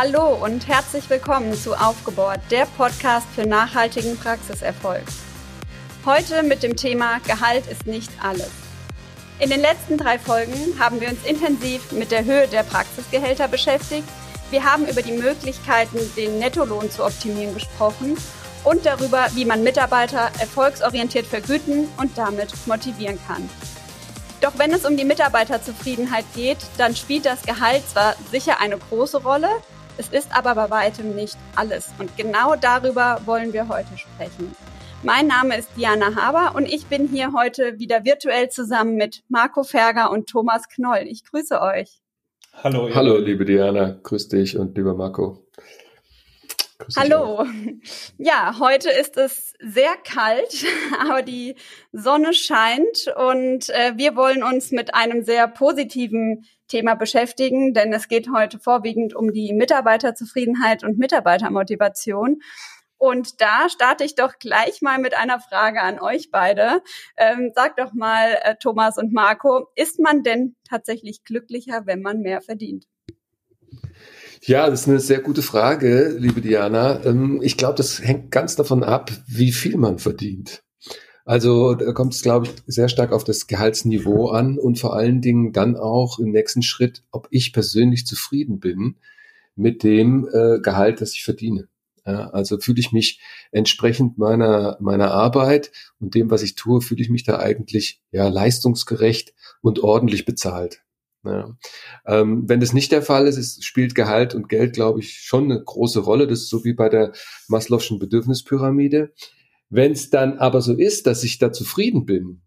Hallo und herzlich willkommen zu Aufgebohrt, der Podcast für nachhaltigen Praxiserfolg. Heute mit dem Thema Gehalt ist nicht alles. In den letzten drei Folgen haben wir uns intensiv mit der Höhe der Praxisgehälter beschäftigt. Wir haben über die Möglichkeiten, den Nettolohn zu optimieren gesprochen und darüber, wie man Mitarbeiter erfolgsorientiert vergüten und damit motivieren kann. Doch wenn es um die Mitarbeiterzufriedenheit geht, dann spielt das Gehalt zwar sicher eine große Rolle, es ist aber bei weitem nicht alles. Und genau darüber wollen wir heute sprechen. Mein Name ist Diana Haber und ich bin hier heute wieder virtuell zusammen mit Marco Ferger und Thomas Knoll. Ich grüße euch. Hallo. Hallo, liebe Diana. Grüß dich und lieber Marco. Hallo. Ja, heute ist es sehr kalt, aber die Sonne scheint und äh, wir wollen uns mit einem sehr positiven Thema beschäftigen, denn es geht heute vorwiegend um die Mitarbeiterzufriedenheit und Mitarbeitermotivation. Und da starte ich doch gleich mal mit einer Frage an euch beide. Ähm, sag doch mal, äh, Thomas und Marco, ist man denn tatsächlich glücklicher, wenn man mehr verdient? Ja, das ist eine sehr gute Frage, liebe Diana. Ähm, ich glaube, das hängt ganz davon ab, wie viel man verdient. Also da kommt es, glaube ich, sehr stark auf das Gehaltsniveau an und vor allen Dingen dann auch im nächsten Schritt, ob ich persönlich zufrieden bin mit dem äh, Gehalt, das ich verdiene. Ja, also fühle ich mich entsprechend meiner, meiner Arbeit und dem, was ich tue, fühle ich mich da eigentlich ja leistungsgerecht und ordentlich bezahlt. Ja. Ähm, wenn das nicht der Fall ist, ist, spielt Gehalt und Geld, glaube ich, schon eine große Rolle. Das ist so wie bei der Maslow'schen Bedürfnispyramide. Wenn es dann aber so ist, dass ich da zufrieden bin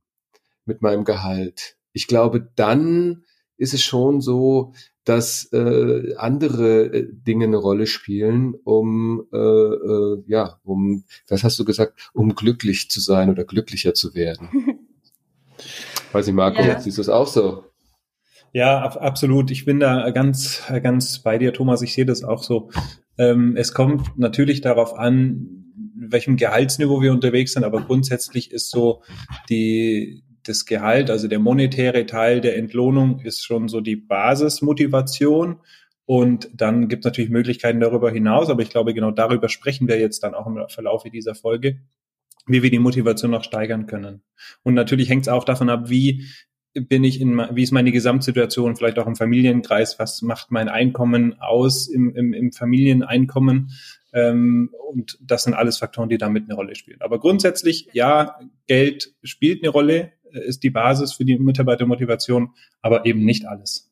mit meinem Gehalt, ich glaube, dann ist es schon so, dass äh, andere äh, Dinge eine Rolle spielen, um äh, äh, ja, um, was hast du gesagt, um glücklich zu sein oder glücklicher zu werden. Weiß ich, Marco, ja. siehst du das auch so? Ja, ab, absolut. Ich bin da ganz, ganz bei dir, Thomas. Ich sehe das auch so. Ähm, es kommt natürlich darauf an, welchem Gehaltsniveau wir unterwegs sind, aber grundsätzlich ist so die, das Gehalt, also der monetäre Teil der Entlohnung ist schon so die Basismotivation. Und dann gibt es natürlich Möglichkeiten darüber hinaus, aber ich glaube, genau darüber sprechen wir jetzt dann auch im Verlauf dieser Folge, wie wir die Motivation noch steigern können. Und natürlich hängt es auch davon ab, wie bin ich in, wie ist meine Gesamtsituation, vielleicht auch im Familienkreis, was macht mein Einkommen aus im, im, im Familieneinkommen? Ähm, und das sind alles Faktoren, die damit eine Rolle spielen. Aber grundsätzlich, ja, Geld spielt eine Rolle, äh, ist die Basis für die Mitarbeitermotivation, aber eben nicht alles.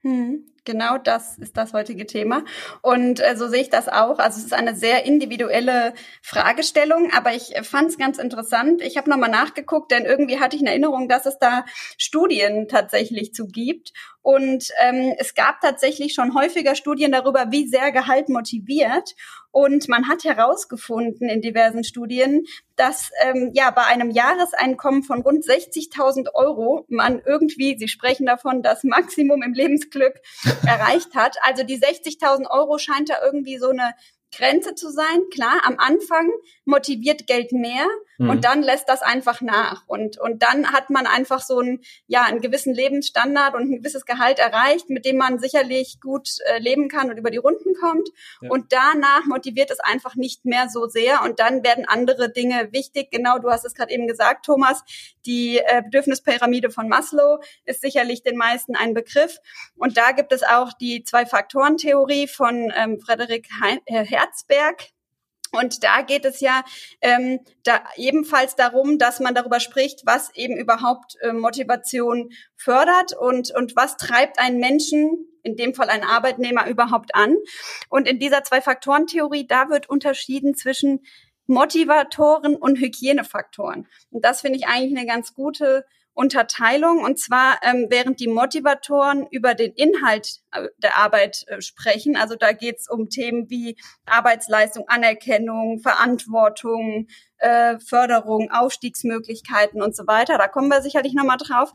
Hm, genau das ist das heutige Thema. Und äh, so sehe ich das auch. Also es ist eine sehr individuelle Fragestellung, aber ich fand es ganz interessant. Ich habe nochmal nachgeguckt, denn irgendwie hatte ich in Erinnerung, dass es da Studien tatsächlich zu gibt. Und ähm, es gab tatsächlich schon häufiger Studien darüber, wie sehr Gehalt motiviert. Und man hat herausgefunden in diversen Studien, dass ähm, ja bei einem Jahreseinkommen von rund 60.000 Euro man irgendwie, Sie sprechen davon, das Maximum im Lebensglück erreicht hat. Also die 60.000 Euro scheint da irgendwie so eine Grenze zu sein. Klar, am Anfang motiviert Geld mehr mhm. und dann lässt das einfach nach. Und, und dann hat man einfach so einen, ja, einen gewissen Lebensstandard und ein gewisses Gehalt erreicht, mit dem man sicherlich gut äh, leben kann und über die Runden kommt. Ja. Und danach motiviert es einfach nicht mehr so sehr. Und dann werden andere Dinge wichtig. Genau, du hast es gerade eben gesagt, Thomas. Die äh, Bedürfnispyramide von Maslow ist sicherlich den meisten ein Begriff. Und da gibt es auch die Zwei-Faktoren-Theorie von ähm, Frederik äh, Herzberg. Und da geht es ja ähm, da ebenfalls darum, dass man darüber spricht, was eben überhaupt äh, Motivation fördert und, und was treibt einen Menschen, in dem Fall einen Arbeitnehmer, überhaupt an. Und in dieser Zwei-Faktoren-Theorie, da wird unterschieden zwischen Motivatoren und Hygienefaktoren. Und das finde ich eigentlich eine ganz gute Unterteilung. Und zwar, ähm, während die Motivatoren über den Inhalt der Arbeit äh, sprechen, also da geht es um Themen wie Arbeitsleistung, Anerkennung, Verantwortung, äh, Förderung, Aufstiegsmöglichkeiten und so weiter. Da kommen wir sicherlich nochmal drauf.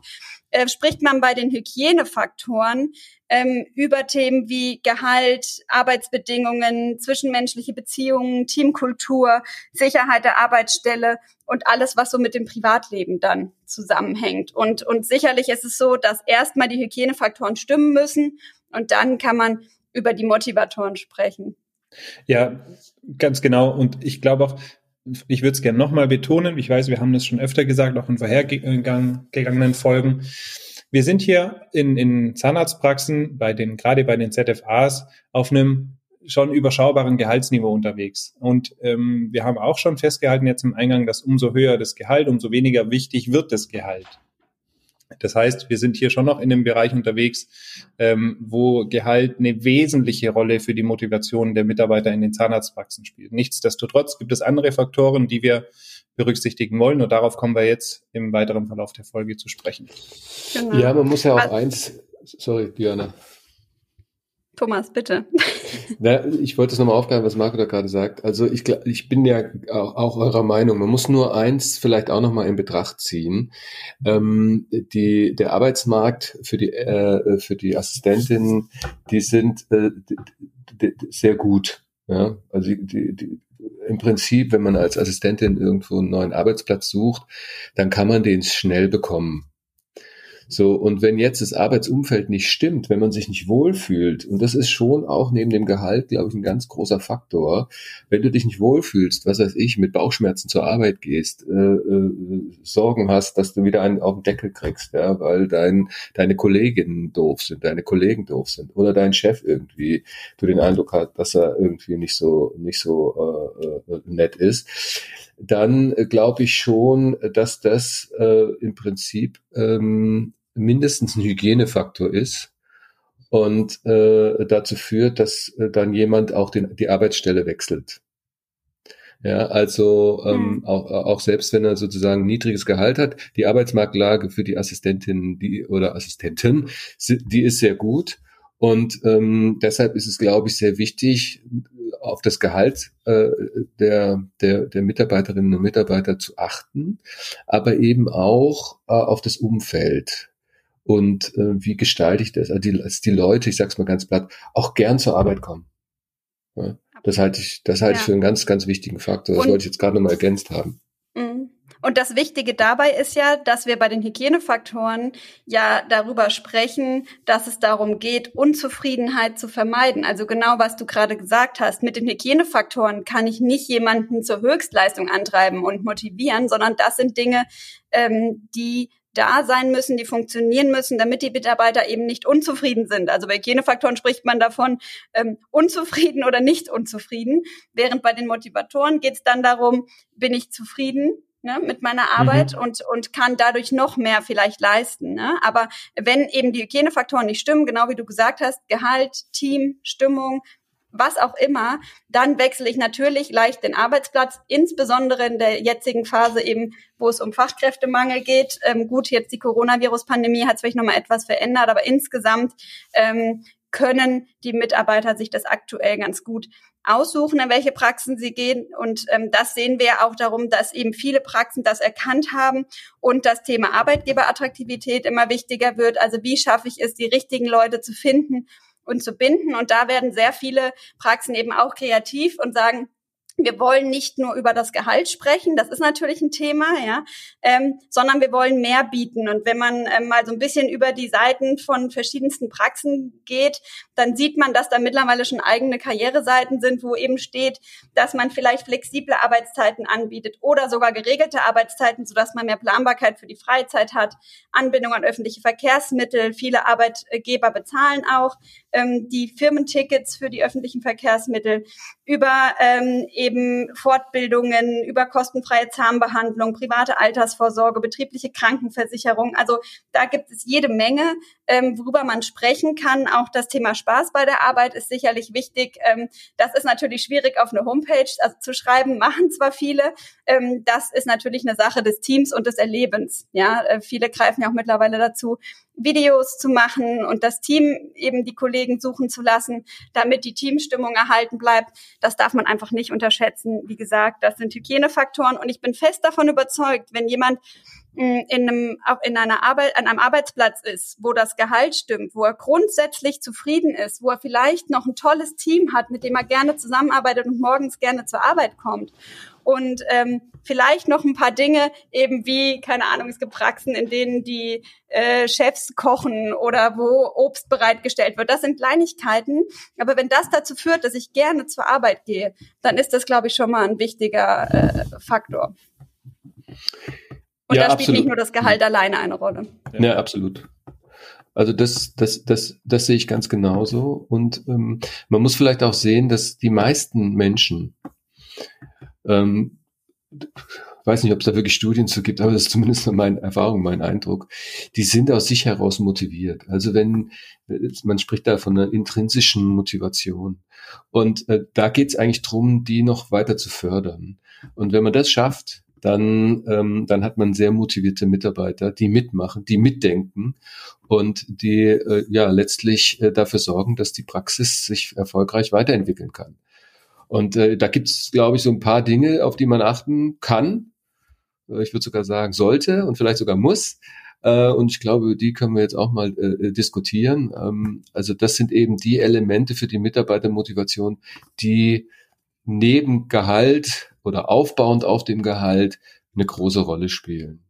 Äh, spricht man bei den Hygienefaktoren ähm, über Themen wie Gehalt, Arbeitsbedingungen, zwischenmenschliche Beziehungen, Teamkultur, Sicherheit der Arbeitsstelle und alles, was so mit dem Privatleben dann zusammenhängt. Und, und sicherlich ist es so, dass erstmal die Hygienefaktoren stimmen müssen und dann kann man über die Motivatoren sprechen. Ja, ganz genau. Und ich glaube auch, ich würde es gerne nochmal betonen. Ich weiß, wir haben das schon öfter gesagt, auch in vorhergegangenen Folgen. Wir sind hier in, in Zahnarztpraxen bei den, gerade bei den ZFAs auf einem schon überschaubaren Gehaltsniveau unterwegs. Und ähm, wir haben auch schon festgehalten jetzt im Eingang, dass umso höher das Gehalt, umso weniger wichtig wird das Gehalt. Das heißt, wir sind hier schon noch in einem Bereich unterwegs, ähm, wo Gehalt eine wesentliche Rolle für die Motivation der Mitarbeiter in den Zahnarztpraxen spielt. Nichtsdestotrotz gibt es andere Faktoren, die wir berücksichtigen wollen und darauf kommen wir jetzt im weiteren Verlauf der Folge zu sprechen. Genau. Ja, man muss ja auch also, eins, sorry, Diana. Thomas, bitte. Na, ich wollte es nochmal aufgreifen, was Marco da gerade sagt. Also ich, ich bin ja auch, auch eurer Meinung. Man muss nur eins vielleicht auch nochmal in Betracht ziehen. Ähm, die, der Arbeitsmarkt für die, äh, für die Assistentinnen, die sind äh, sehr gut. Ja? Also die, die, im Prinzip, wenn man als Assistentin irgendwo einen neuen Arbeitsplatz sucht, dann kann man den schnell bekommen. So, und wenn jetzt das Arbeitsumfeld nicht stimmt, wenn man sich nicht wohlfühlt, und das ist schon auch neben dem Gehalt, glaube ich, ein ganz großer Faktor, wenn du dich nicht wohlfühlst, was weiß ich, mit Bauchschmerzen zur Arbeit gehst, äh, äh, Sorgen hast, dass du wieder einen auf den Deckel kriegst, ja, weil dein, deine Kolleginnen doof sind, deine Kollegen doof sind, oder dein Chef irgendwie, du den Eindruck hast, dass er irgendwie nicht so, nicht so äh, äh, nett ist, dann äh, glaube ich schon, dass das äh, im Prinzip ähm, mindestens ein Hygienefaktor ist und äh, dazu führt, dass äh, dann jemand auch den, die Arbeitsstelle wechselt. Ja, also ähm, mhm. auch, auch selbst wenn er sozusagen niedriges Gehalt hat, die Arbeitsmarktlage für die Assistentin die, oder Assistenten, die ist sehr gut. Und ähm, deshalb ist es, glaube ich, sehr wichtig, auf das Gehalt äh, der, der, der Mitarbeiterinnen und Mitarbeiter zu achten, aber eben auch äh, auf das Umfeld. Und äh, wie gestalte ich das? Also die, dass die Leute, ich sag's mal ganz platt, auch gern zur Arbeit kommen. Ja, das halte ich, das halte ja. ich für einen ganz, ganz wichtigen Faktor. Das und, wollte ich jetzt gerade nochmal ergänzt haben. Und das Wichtige dabei ist ja, dass wir bei den Hygienefaktoren ja darüber sprechen, dass es darum geht, Unzufriedenheit zu vermeiden. Also genau, was du gerade gesagt hast. Mit den Hygienefaktoren kann ich nicht jemanden zur Höchstleistung antreiben und motivieren, sondern das sind Dinge, ähm, die da sein müssen, die funktionieren müssen, damit die Mitarbeiter eben nicht unzufrieden sind. Also bei Hygienefaktoren spricht man davon, ähm, unzufrieden oder nicht unzufrieden, während bei den Motivatoren geht es dann darum, bin ich zufrieden ne, mit meiner Arbeit mhm. und, und kann dadurch noch mehr vielleicht leisten. Ne? Aber wenn eben die Hygienefaktoren nicht stimmen, genau wie du gesagt hast, Gehalt, Team, Stimmung, was auch immer, dann wechsle ich natürlich leicht den Arbeitsplatz, insbesondere in der jetzigen Phase eben, wo es um Fachkräftemangel geht. Ähm, gut, jetzt die Coronavirus-Pandemie hat vielleicht nochmal etwas verändert, aber insgesamt ähm, können die Mitarbeiter sich das aktuell ganz gut aussuchen, in welche Praxen sie gehen. Und ähm, das sehen wir auch darum, dass eben viele Praxen das erkannt haben und das Thema Arbeitgeberattraktivität immer wichtiger wird. Also wie schaffe ich es, die richtigen Leute zu finden und zu binden? Und da werden sehr viele Praxen eben auch kreativ und sagen, wir wollen nicht nur über das Gehalt sprechen, das ist natürlich ein Thema, ja, ähm, sondern wir wollen mehr bieten. Und wenn man ähm, mal so ein bisschen über die Seiten von verschiedensten Praxen geht, dann sieht man, dass da mittlerweile schon eigene Karriereseiten sind, wo eben steht, dass man vielleicht flexible Arbeitszeiten anbietet oder sogar geregelte Arbeitszeiten, sodass man mehr Planbarkeit für die Freizeit hat, Anbindung an öffentliche Verkehrsmittel. Viele Arbeitgeber bezahlen auch ähm, die Firmentickets für die öffentlichen Verkehrsmittel über ähm, eben Fortbildungen, über kostenfreie Zahnbehandlung, private Altersvorsorge, betriebliche Krankenversicherung. Also da gibt es jede Menge, ähm, worüber man sprechen kann. Auch das Thema Spaß bei der Arbeit ist sicherlich wichtig. Ähm, das ist natürlich schwierig auf eine Homepage also zu schreiben, machen zwar viele. Ähm, das ist natürlich eine Sache des Teams und des Erlebens. Ja, äh, viele greifen ja auch mittlerweile dazu, Videos zu machen und das Team eben die Kollegen suchen zu lassen, damit die Teamstimmung erhalten bleibt. Das darf man einfach nicht unterschätzen. Wie gesagt, das sind Hygienefaktoren und ich bin fest davon überzeugt, wenn jemand in einem, in einer Arbeit, an einem Arbeitsplatz ist, wo das Gehalt stimmt, wo er grundsätzlich zufrieden ist, wo er vielleicht noch ein tolles Team hat, mit dem er gerne zusammenarbeitet und morgens gerne zur Arbeit kommt und ähm, vielleicht noch ein paar Dinge eben wie, keine Ahnung, es gibt Praxen, in denen die äh, Chefs kochen oder wo Obst bereitgestellt wird. Das sind Kleinigkeiten, aber wenn das dazu führt, dass ich gerne zur Arbeit gehe, dann ist das, glaube ich, schon mal ein wichtiger äh, Faktor. Und ja, da spielt absolut. nicht nur das Gehalt alleine eine Rolle. Ja, absolut. Also das, das, das, das sehe ich ganz genauso. Und ähm, man muss vielleicht auch sehen, dass die meisten Menschen ähm, weiß nicht, ob es da wirklich Studien zu gibt, aber das ist zumindest meine Erfahrung, mein Eindruck. Die sind aus sich heraus motiviert. Also wenn, man spricht da von einer intrinsischen Motivation. Und äh, da geht es eigentlich drum, die noch weiter zu fördern. Und wenn man das schafft, dann, ähm, dann hat man sehr motivierte Mitarbeiter, die mitmachen, die mitdenken und die äh, ja letztlich äh, dafür sorgen, dass die Praxis sich erfolgreich weiterentwickeln kann. Und äh, da gibt es, glaube ich, so ein paar Dinge, auf die man achten kann. Äh, ich würde sogar sagen, sollte und vielleicht sogar muss. Äh, und ich glaube, die können wir jetzt auch mal äh, diskutieren. Ähm, also das sind eben die Elemente für die Mitarbeitermotivation, die neben Gehalt oder aufbauend auf dem Gehalt eine große Rolle spielen.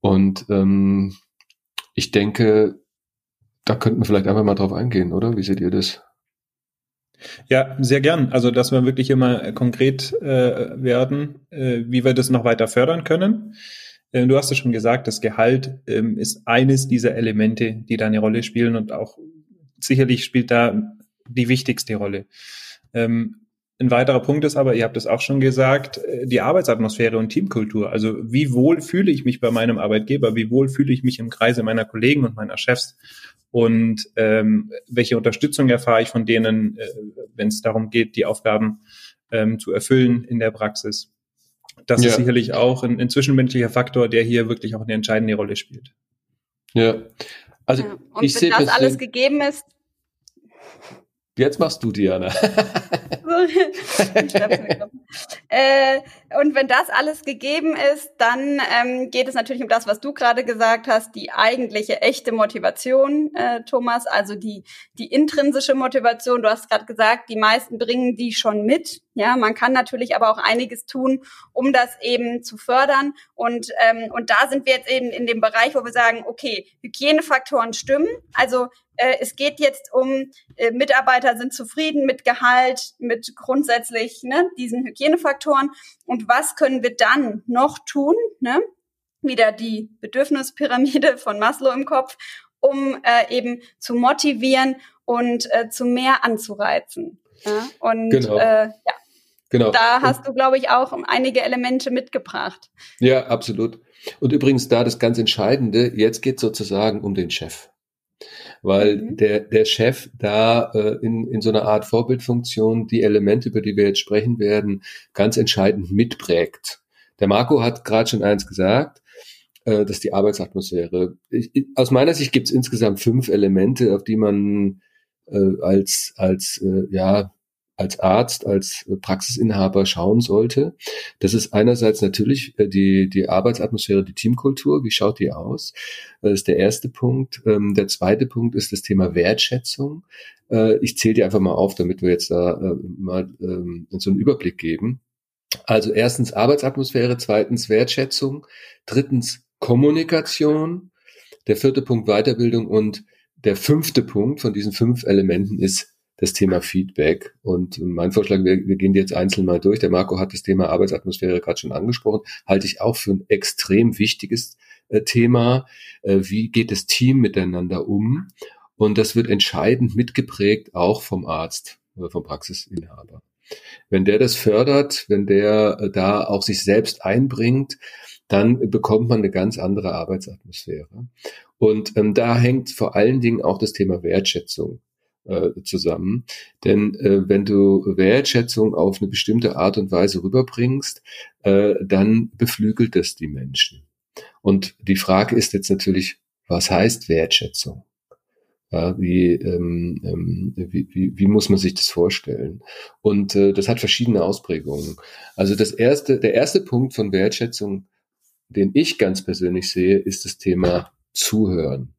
Und ähm, ich denke, da könnten wir vielleicht einfach mal drauf eingehen, oder? Wie seht ihr das? Ja, sehr gern. Also, dass wir wirklich immer konkret äh, werden, äh, wie wir das noch weiter fördern können. Äh, du hast ja schon gesagt, das Gehalt ähm, ist eines dieser Elemente, die da eine Rolle spielen und auch sicherlich spielt da die wichtigste Rolle. Ähm, ein weiterer Punkt ist aber, ihr habt es auch schon gesagt, äh, die Arbeitsatmosphäre und Teamkultur. Also wie wohl fühle ich mich bei meinem Arbeitgeber, wie wohl fühle ich mich im Kreise meiner Kollegen und meiner Chefs und ähm, welche Unterstützung erfahre ich von denen, äh, wenn es darum geht, die Aufgaben ähm, zu erfüllen in der Praxis. Das ja. ist sicherlich auch ein, ein zwischenmenschlicher Faktor, der hier wirklich auch eine entscheidende Rolle spielt. Ja, also ja. Und ich wenn das alles gegeben ist, Jetzt machst du, Diana. äh, und wenn das alles gegeben ist, dann ähm, geht es natürlich um das, was du gerade gesagt hast, die eigentliche echte Motivation, äh, Thomas, also die, die intrinsische Motivation. Du hast gerade gesagt, die meisten bringen die schon mit. Ja, man kann natürlich aber auch einiges tun, um das eben zu fördern. Und, ähm, und da sind wir jetzt eben in dem Bereich, wo wir sagen, okay, Hygienefaktoren stimmen. Also äh, es geht jetzt um, äh, Mitarbeiter sind zufrieden mit Gehalt, mit grundsätzlich ne, diesen Hygienefaktoren. Und was können wir dann noch tun? Ne? Wieder die Bedürfnispyramide von Maslow im Kopf, um äh, eben zu motivieren und äh, zu mehr anzureizen. Ja? Und genau. äh, ja, genau. da hast du, glaube ich, auch einige Elemente mitgebracht. Ja, absolut. Und übrigens da das ganz Entscheidende, jetzt geht sozusagen um den Chef weil mhm. der, der Chef da äh, in, in so einer Art Vorbildfunktion die Elemente, über die wir jetzt sprechen werden, ganz entscheidend mitprägt. Der Marco hat gerade schon eins gesagt, äh, dass die Arbeitsatmosphäre. Ich, aus meiner Sicht gibt es insgesamt fünf Elemente, auf die man äh, als, als äh, ja, als Arzt, als Praxisinhaber schauen sollte. Das ist einerseits natürlich äh, die, die Arbeitsatmosphäre, die Teamkultur. Wie schaut die aus? Das ist der erste Punkt. Ähm, der zweite Punkt ist das Thema Wertschätzung. Äh, ich zähle die einfach mal auf, damit wir jetzt da äh, mal ähm, so einen Überblick geben. Also erstens Arbeitsatmosphäre, zweitens Wertschätzung, drittens Kommunikation, der vierte Punkt Weiterbildung und der fünfte Punkt von diesen fünf Elementen ist das Thema Feedback. Und mein Vorschlag, wir, wir gehen jetzt einzeln mal durch. Der Marco hat das Thema Arbeitsatmosphäre gerade schon angesprochen, halte ich auch für ein extrem wichtiges äh, Thema. Äh, wie geht das Team miteinander um? Und das wird entscheidend mitgeprägt auch vom Arzt oder vom Praxisinhaber. Wenn der das fördert, wenn der äh, da auch sich selbst einbringt, dann bekommt man eine ganz andere Arbeitsatmosphäre. Und ähm, da hängt vor allen Dingen auch das Thema Wertschätzung äh, zusammen. Denn äh, wenn du Wertschätzung auf eine bestimmte Art und Weise rüberbringst, äh, dann beflügelt das die Menschen. Und die Frage ist jetzt natürlich, was heißt Wertschätzung? Ja, wie, ähm, ähm, wie, wie, wie muss man sich das vorstellen? Und äh, das hat verschiedene Ausprägungen. Also das erste, der erste Punkt von Wertschätzung den ich ganz persönlich sehe, ist das Thema Zuhören.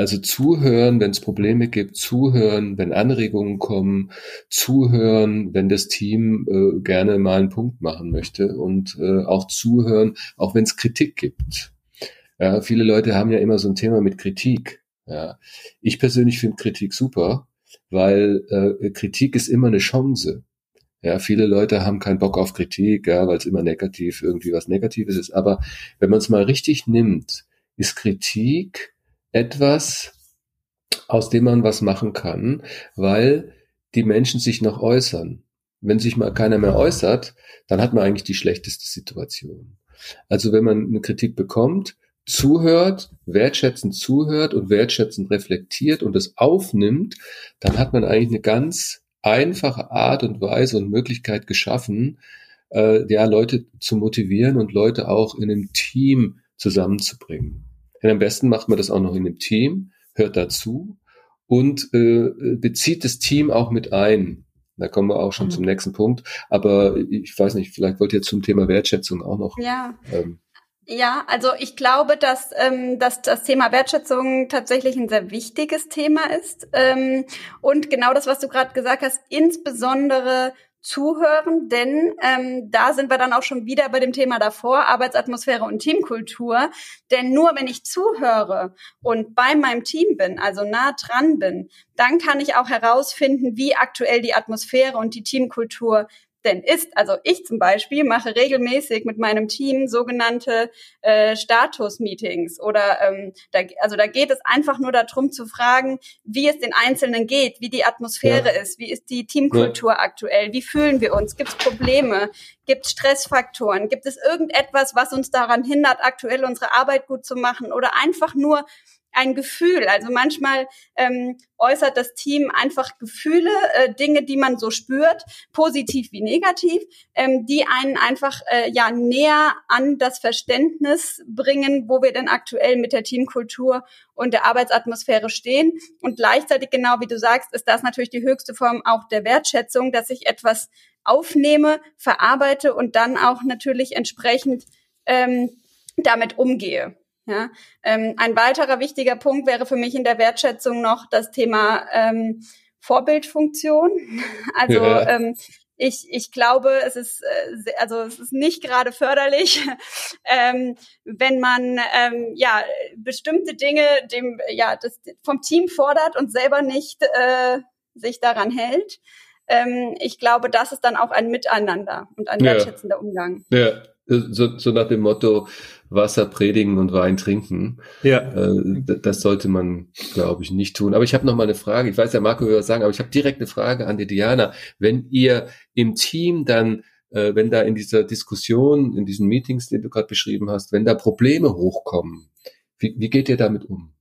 Also zuhören, wenn es Probleme gibt, zuhören, wenn Anregungen kommen, zuhören, wenn das Team äh, gerne mal einen Punkt machen möchte und äh, auch zuhören, auch wenn es Kritik gibt. Ja, viele Leute haben ja immer so ein Thema mit Kritik. Ja. Ich persönlich finde Kritik super, weil äh, Kritik ist immer eine Chance. Ja, viele Leute haben keinen Bock auf Kritik, ja, weil es immer negativ irgendwie was Negatives ist. Aber wenn man es mal richtig nimmt, ist Kritik etwas, aus dem man was machen kann, weil die Menschen sich noch äußern. Wenn sich mal keiner mehr äußert, dann hat man eigentlich die schlechteste Situation. Also wenn man eine Kritik bekommt, zuhört, wertschätzend zuhört und wertschätzend reflektiert und es aufnimmt, dann hat man eigentlich eine ganz einfache Art und Weise und Möglichkeit geschaffen, äh, ja, Leute zu motivieren und Leute auch in einem Team zusammenzubringen. Denn am besten macht man das auch noch in einem Team, hört dazu und äh, bezieht das Team auch mit ein. Da kommen wir auch schon mhm. zum nächsten Punkt. Aber ich weiß nicht, vielleicht wollt ihr zum Thema Wertschätzung auch noch. Ja. Ähm, ja, also ich glaube, dass, ähm, dass das Thema Wertschätzung tatsächlich ein sehr wichtiges Thema ist. Ähm, und genau das, was du gerade gesagt hast, insbesondere zuhören, denn ähm, da sind wir dann auch schon wieder bei dem Thema davor, Arbeitsatmosphäre und Teamkultur. Denn nur wenn ich zuhöre und bei meinem Team bin, also nah dran bin, dann kann ich auch herausfinden, wie aktuell die Atmosphäre und die Teamkultur denn ist. Also ich zum Beispiel mache regelmäßig mit meinem Team sogenannte äh, Status-Meetings oder ähm, da, also da geht es einfach nur darum zu fragen, wie es den Einzelnen geht, wie die Atmosphäre ja. ist, wie ist die Teamkultur ja. aktuell, wie fühlen wir uns, gibt es Probleme, gibt es Stressfaktoren, gibt es irgendetwas, was uns daran hindert, aktuell unsere Arbeit gut zu machen oder einfach nur ein Gefühl. Also manchmal ähm, äußert das Team einfach Gefühle, äh, Dinge, die man so spürt, positiv wie negativ, ähm, die einen einfach äh, ja näher an das Verständnis bringen, wo wir denn aktuell mit der Teamkultur und der Arbeitsatmosphäre stehen. Und gleichzeitig, genau wie du sagst, ist das natürlich die höchste Form auch der Wertschätzung, dass ich etwas aufnehme, verarbeite und dann auch natürlich entsprechend ähm, damit umgehe. Ja, ähm, ein weiterer wichtiger Punkt wäre für mich in der Wertschätzung noch das Thema ähm, Vorbildfunktion. Also ja. ähm, ich, ich glaube, es ist äh, also es ist nicht gerade förderlich, ähm, wenn man ähm, ja bestimmte Dinge dem ja das vom Team fordert und selber nicht äh, sich daran hält. Ähm, ich glaube, das ist dann auch ein Miteinander und ein wertschätzender ja. Umgang. Ja, so, so nach dem Motto Wasser predigen und Wein trinken. Ja. Äh, das sollte man, glaube ich, nicht tun. Aber ich habe noch mal eine Frage. Ich weiß ja, Marco will was sagen, aber ich habe direkt eine Frage an die Diana. Wenn ihr im Team dann äh, wenn da in dieser Diskussion, in diesen Meetings, die du gerade beschrieben hast, wenn da Probleme hochkommen, wie, wie geht ihr damit um?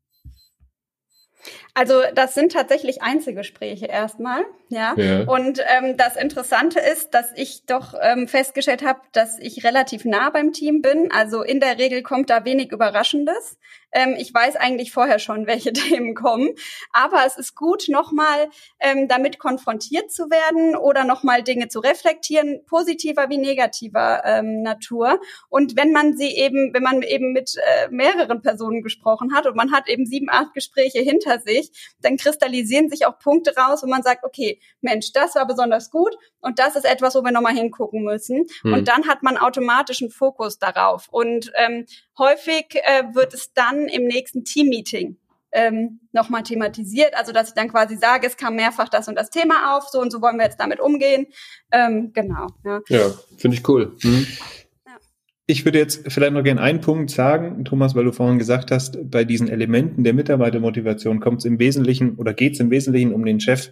Also das sind tatsächlich Einzelgespräche erstmal, ja. ja. Und ähm, das Interessante ist, dass ich doch ähm, festgestellt habe, dass ich relativ nah beim Team bin. Also in der Regel kommt da wenig Überraschendes. Ähm, ich weiß eigentlich vorher schon, welche Themen kommen. Aber es ist gut, nochmal ähm, damit konfrontiert zu werden oder nochmal Dinge zu reflektieren, positiver wie negativer ähm, Natur. Und wenn man sie eben, wenn man eben mit äh, mehreren Personen gesprochen hat und man hat eben sieben, acht Gespräche hinter sich, dann kristallisieren sich auch Punkte raus, wo man sagt, okay, Mensch, das war besonders gut und das ist etwas, wo wir nochmal hingucken müssen. Mhm. Und dann hat man automatischen Fokus darauf. Und ähm, häufig äh, wird es dann im nächsten Teammeeting ähm, nochmal thematisiert. Also dass ich dann quasi sage, es kam mehrfach das und das Thema auf, so und so wollen wir jetzt damit umgehen. Ähm, genau. Ja, ja finde ich cool. Mhm. Ich würde jetzt vielleicht noch gerne einen Punkt sagen, Thomas, weil du vorhin gesagt hast, bei diesen Elementen der Mitarbeitermotivation kommt es im Wesentlichen oder geht es im Wesentlichen um den Chef.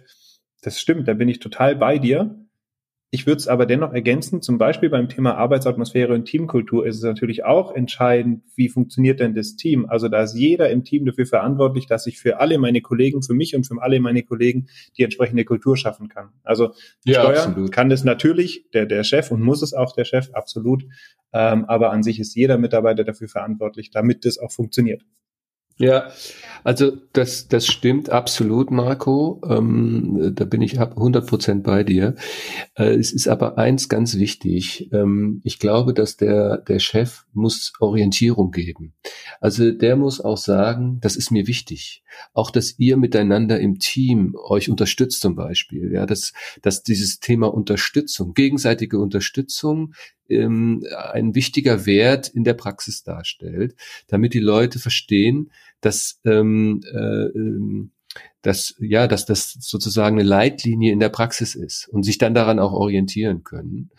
Das stimmt, da bin ich total bei dir. Ich würde es aber dennoch ergänzen, zum Beispiel beim Thema Arbeitsatmosphäre und Teamkultur ist es natürlich auch entscheidend, wie funktioniert denn das Team. Also da ist jeder im Team dafür verantwortlich, dass ich für alle meine Kollegen, für mich und für alle meine Kollegen die entsprechende Kultur schaffen kann. Also ja, Steuern absolut. kann das natürlich der, der Chef und muss es auch der Chef, absolut. Ähm, aber an sich ist jeder Mitarbeiter dafür verantwortlich, damit das auch funktioniert. Ja, also das, das stimmt absolut, Marco. Ähm, da bin ich 100 Prozent bei dir. Äh, es ist aber eins ganz wichtig. Ähm, ich glaube, dass der, der Chef muss Orientierung geben. Also der muss auch sagen, das ist mir wichtig. Auch, dass ihr miteinander im Team euch unterstützt zum Beispiel. Ja, dass, dass dieses Thema Unterstützung, gegenseitige Unterstützung ähm, ein wichtiger Wert in der Praxis darstellt, damit die Leute verstehen, dass ähm, äh, ähm, dass ja, dass das sozusagen eine Leitlinie in der Praxis ist und sich dann daran auch orientieren können.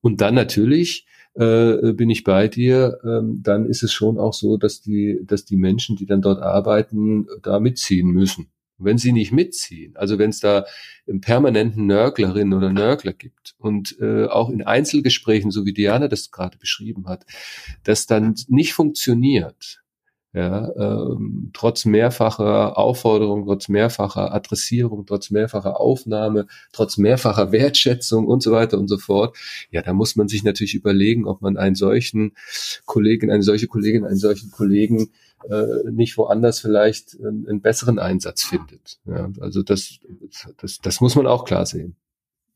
Und dann natürlich äh, bin ich bei dir, ähm, dann ist es schon auch so, dass die, dass die Menschen, die dann dort arbeiten, da mitziehen müssen. wenn sie nicht mitziehen, also wenn es da im permanenten Nörglerinnen oder Nörgler gibt und äh, auch in Einzelgesprächen, so wie Diana das gerade beschrieben hat, das dann nicht funktioniert, ja, ähm, trotz mehrfacher Aufforderung, trotz mehrfacher Adressierung, trotz mehrfacher Aufnahme, trotz mehrfacher Wertschätzung und so weiter und so fort. Ja, da muss man sich natürlich überlegen, ob man einen solchen Kollegen, eine solche Kollegin, einen solchen Kollegen äh, nicht woanders vielleicht einen, einen besseren Einsatz findet. Ja, also das, das, das muss man auch klar sehen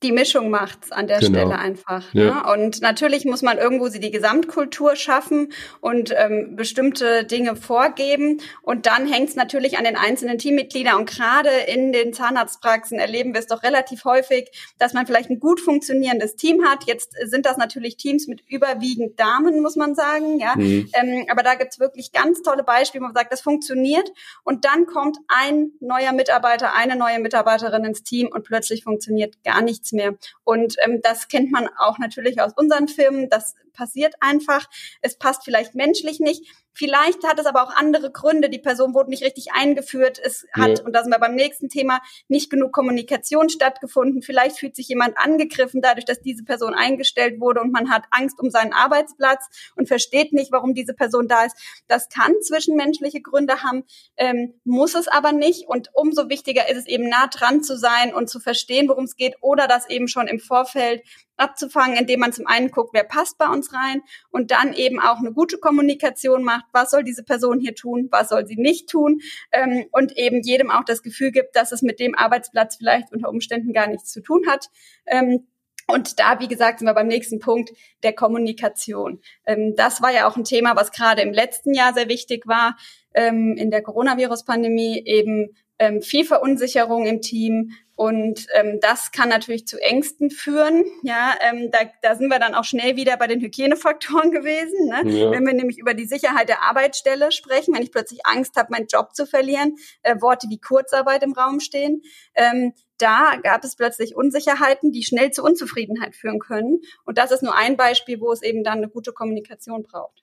die Mischung macht's an der genau. Stelle einfach. Ja. Ne? Und natürlich muss man irgendwo sie die Gesamtkultur schaffen und ähm, bestimmte Dinge vorgeben. Und dann hängt's natürlich an den einzelnen Teammitgliedern. Und gerade in den Zahnarztpraxen erleben wir es doch relativ häufig, dass man vielleicht ein gut funktionierendes Team hat. Jetzt sind das natürlich Teams mit überwiegend Damen, muss man sagen. Ja, mhm. ähm, aber da gibt's wirklich ganz tolle Beispiele, wo man sagt, das funktioniert. Und dann kommt ein neuer Mitarbeiter, eine neue Mitarbeiterin ins Team und plötzlich funktioniert gar nichts nichts mehr. Und ähm, das kennt man auch natürlich aus unseren Filmen. Das passiert einfach. Es passt vielleicht menschlich nicht. Vielleicht hat es aber auch andere Gründe. Die Person wurde nicht richtig eingeführt. Es hat, ja. und da sind wir beim nächsten Thema, nicht genug Kommunikation stattgefunden. Vielleicht fühlt sich jemand angegriffen dadurch, dass diese Person eingestellt wurde und man hat Angst um seinen Arbeitsplatz und versteht nicht, warum diese Person da ist. Das kann zwischenmenschliche Gründe haben, ähm, muss es aber nicht. Und umso wichtiger ist es eben nah dran zu sein und zu verstehen, worum es geht oder das eben schon im Vorfeld abzufangen, indem man zum einen guckt, wer passt bei uns rein und dann eben auch eine gute Kommunikation macht, was soll diese Person hier tun, was soll sie nicht tun ähm, und eben jedem auch das Gefühl gibt, dass es mit dem Arbeitsplatz vielleicht unter Umständen gar nichts zu tun hat. Ähm, und da, wie gesagt, sind wir beim nächsten Punkt der Kommunikation. Ähm, das war ja auch ein Thema, was gerade im letzten Jahr sehr wichtig war, ähm, in der Coronavirus-Pandemie eben ähm, viel Verunsicherung im Team, und ähm, das kann natürlich zu Ängsten führen. Ja, ähm, da, da sind wir dann auch schnell wieder bei den Hygienefaktoren gewesen. Ne? Ja. Wenn wir nämlich über die Sicherheit der Arbeitsstelle sprechen, wenn ich plötzlich Angst habe, meinen Job zu verlieren, äh, Worte wie Kurzarbeit im Raum stehen, ähm, da gab es plötzlich Unsicherheiten, die schnell zu Unzufriedenheit führen können. Und das ist nur ein Beispiel, wo es eben dann eine gute Kommunikation braucht.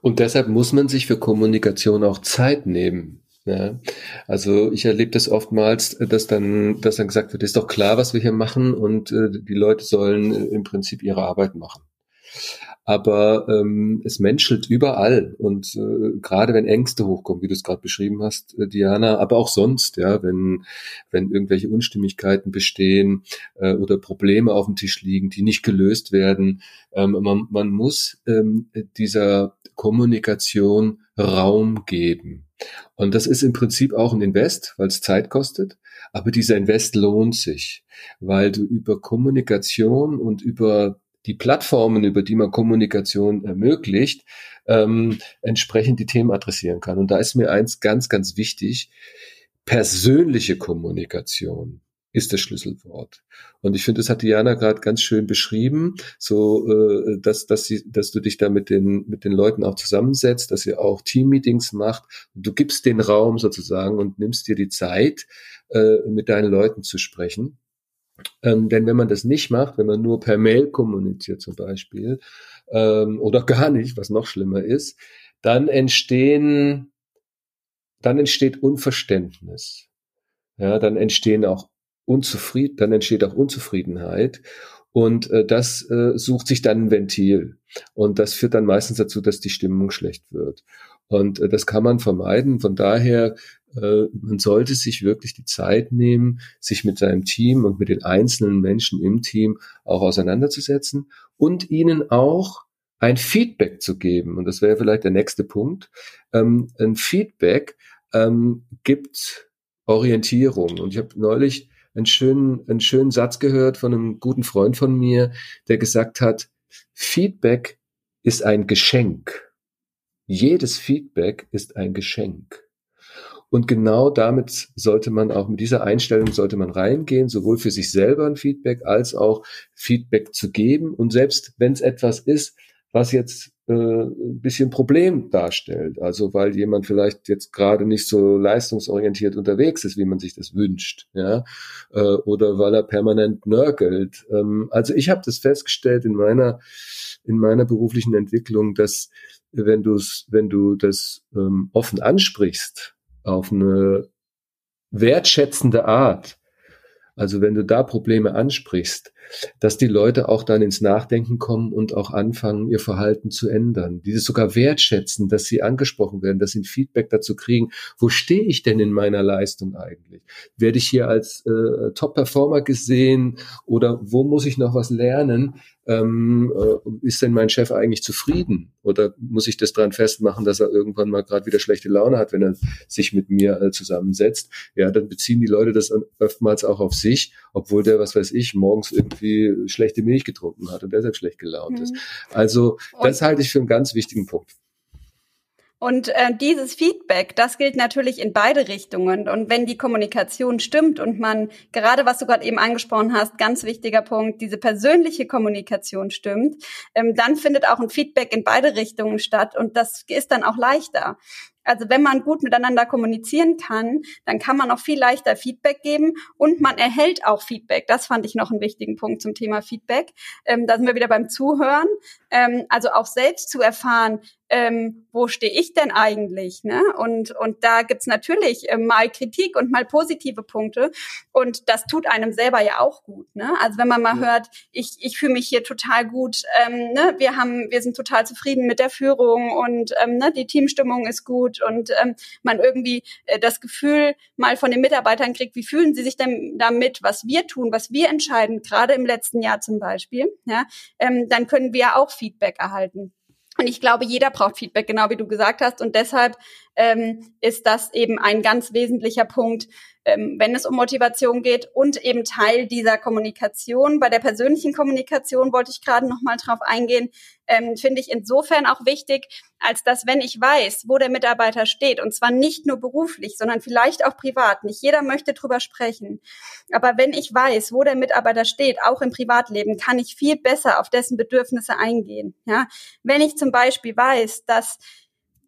Und deshalb muss man sich für Kommunikation auch Zeit nehmen. Ja, also ich erlebe das oftmals, dass dann, dass dann gesagt wird, ist doch klar, was wir hier machen und äh, die Leute sollen äh, im Prinzip ihre Arbeit machen. Aber ähm, es menschelt überall und äh, gerade wenn Ängste hochkommen, wie du es gerade beschrieben hast, äh, Diana, aber auch sonst, ja, wenn wenn irgendwelche Unstimmigkeiten bestehen äh, oder Probleme auf dem Tisch liegen, die nicht gelöst werden, ähm, man, man muss ähm, dieser Kommunikation Raum geben. Und das ist im Prinzip auch ein Invest, weil es Zeit kostet. Aber dieser Invest lohnt sich, weil du über Kommunikation und über die Plattformen, über die man Kommunikation ermöglicht, ähm, entsprechend die Themen adressieren kann. Und da ist mir eins ganz, ganz wichtig. Persönliche Kommunikation ist das Schlüsselwort. Und ich finde, das hat Diana gerade ganz schön beschrieben, so äh, dass, dass, sie, dass du dich da mit den, mit den Leuten auch zusammensetzt, dass ihr auch Teammeetings macht. Du gibst den Raum sozusagen und nimmst dir die Zeit, äh, mit deinen Leuten zu sprechen. Ähm, denn wenn man das nicht macht, wenn man nur per Mail kommuniziert zum Beispiel, ähm, oder gar nicht, was noch schlimmer ist, dann entstehen, dann entsteht Unverständnis. Ja, dann entstehen auch unzufrieden, dann entsteht auch Unzufriedenheit und äh, das äh, sucht sich dann ein Ventil und das führt dann meistens dazu, dass die Stimmung schlecht wird. Und äh, das kann man vermeiden. Von daher, man sollte sich wirklich die Zeit nehmen, sich mit seinem Team und mit den einzelnen Menschen im Team auch auseinanderzusetzen und ihnen auch ein Feedback zu geben. Und das wäre vielleicht der nächste Punkt. Ähm, ein Feedback ähm, gibt Orientierung. Und ich habe neulich einen schönen, einen schönen Satz gehört von einem guten Freund von mir, der gesagt hat, Feedback ist ein Geschenk. Jedes Feedback ist ein Geschenk. Und genau damit sollte man auch mit dieser Einstellung sollte man reingehen, sowohl für sich selber ein Feedback als auch Feedback zu geben. Und selbst wenn es etwas ist, was jetzt äh, ein bisschen Problem darstellt. Also weil jemand vielleicht jetzt gerade nicht so leistungsorientiert unterwegs ist, wie man sich das wünscht, ja, äh, oder weil er permanent nörgelt. Ähm, also ich habe das festgestellt in meiner in meiner beruflichen Entwicklung, dass wenn du wenn du das ähm, offen ansprichst auf eine wertschätzende Art, also wenn du da Probleme ansprichst, dass die Leute auch dann ins Nachdenken kommen und auch anfangen, ihr Verhalten zu ändern. Dieses sogar wertschätzen, dass sie angesprochen werden, dass sie ein Feedback dazu kriegen. Wo stehe ich denn in meiner Leistung eigentlich? Werde ich hier als äh, Top-Performer gesehen oder wo muss ich noch was lernen? ähm, äh, ist denn mein Chef eigentlich zufrieden? Oder muss ich das dran festmachen, dass er irgendwann mal gerade wieder schlechte Laune hat, wenn er sich mit mir äh, zusammensetzt? Ja, dann beziehen die Leute das oftmals auch auf sich, obwohl der, was weiß ich, morgens irgendwie schlechte Milch getrunken hat und deshalb schlecht gelaunt mhm. ist. Also das halte ich für einen ganz wichtigen Punkt. Und äh, dieses Feedback, das gilt natürlich in beide Richtungen. Und wenn die Kommunikation stimmt und man, gerade was du gerade eben angesprochen hast, ganz wichtiger Punkt, diese persönliche Kommunikation stimmt, ähm, dann findet auch ein Feedback in beide Richtungen statt. Und das ist dann auch leichter. Also wenn man gut miteinander kommunizieren kann, dann kann man auch viel leichter Feedback geben und man erhält auch Feedback. Das fand ich noch einen wichtigen Punkt zum Thema Feedback. Ähm, da sind wir wieder beim Zuhören. Ähm, also auch selbst zu erfahren, ähm, wo stehe ich denn eigentlich? Ne? Und, und da gibt's natürlich äh, mal Kritik und mal positive Punkte. Und das tut einem selber ja auch gut. Ne? Also wenn man mal ja. hört, ich, ich fühle mich hier total gut, ähm, ne? wir, haben, wir sind total zufrieden mit der Führung und ähm, ne? die Teamstimmung ist gut und ähm, man irgendwie äh, das Gefühl mal von den Mitarbeitern kriegt, wie fühlen sie sich denn damit, was wir tun, was wir entscheiden, gerade im letzten Jahr zum Beispiel, ja? ähm, dann können wir auch Feedback erhalten. Und ich glaube, jeder braucht Feedback, genau wie du gesagt hast. Und deshalb ähm, ist das eben ein ganz wesentlicher Punkt, ähm, wenn es um Motivation geht und eben Teil dieser Kommunikation. Bei der persönlichen Kommunikation wollte ich gerade noch mal drauf eingehen. Ähm, Finde ich insofern auch wichtig, als dass wenn ich weiß, wo der Mitarbeiter steht, und zwar nicht nur beruflich, sondern vielleicht auch privat. Nicht jeder möchte drüber sprechen. Aber wenn ich weiß, wo der Mitarbeiter steht, auch im Privatleben, kann ich viel besser auf dessen Bedürfnisse eingehen. Ja, wenn ich zum Beispiel weiß, dass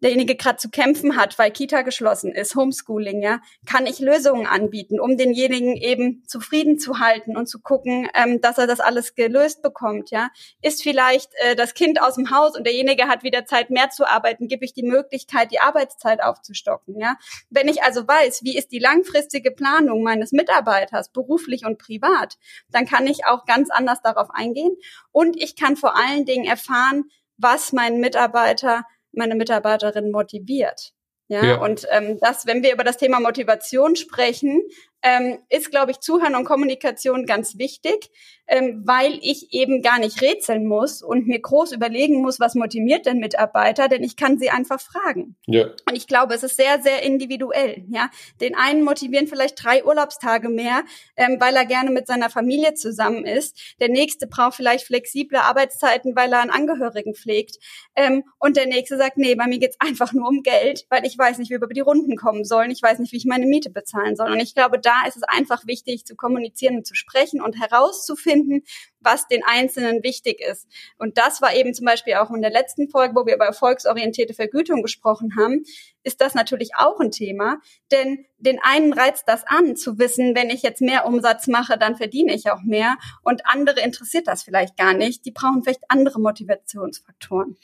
derjenige gerade zu kämpfen hat, weil Kita geschlossen ist, Homeschooling, ja, kann ich Lösungen anbieten, um denjenigen eben zufrieden zu halten und zu gucken, ähm, dass er das alles gelöst bekommt, ja. Ist vielleicht äh, das Kind aus dem Haus und derjenige hat wieder Zeit mehr zu arbeiten, gebe ich die Möglichkeit, die Arbeitszeit aufzustocken, ja. Wenn ich also weiß, wie ist die langfristige Planung meines Mitarbeiters, beruflich und privat, dann kann ich auch ganz anders darauf eingehen und ich kann vor allen Dingen erfahren, was mein Mitarbeiter meine Mitarbeiterin motiviert. Ja, ja. und ähm, das, wenn wir über das Thema Motivation sprechen, ähm, ist, glaube ich, Zuhören und Kommunikation ganz wichtig, ähm, weil ich eben gar nicht rätseln muss und mir groß überlegen muss, was motiviert denn Mitarbeiter, denn ich kann sie einfach fragen. Ja. Und ich glaube, es ist sehr, sehr individuell. Ja, den einen motivieren vielleicht drei Urlaubstage mehr, ähm, weil er gerne mit seiner Familie zusammen ist. Der nächste braucht vielleicht flexible Arbeitszeiten, weil er einen Angehörigen pflegt. Ähm, und der nächste sagt, nee, bei mir geht's einfach nur um Geld, weil ich weiß nicht, wie wir über die Runden kommen sollen. Ich weiß nicht, wie ich meine Miete bezahlen soll. Und ich glaube, da ist es einfach wichtig zu kommunizieren und zu sprechen und herauszufinden, was den Einzelnen wichtig ist. Und das war eben zum Beispiel auch in der letzten Folge, wo wir über erfolgsorientierte Vergütung gesprochen haben, ist das natürlich auch ein Thema. Denn den einen reizt das an, zu wissen, wenn ich jetzt mehr Umsatz mache, dann verdiene ich auch mehr. Und andere interessiert das vielleicht gar nicht. Die brauchen vielleicht andere Motivationsfaktoren.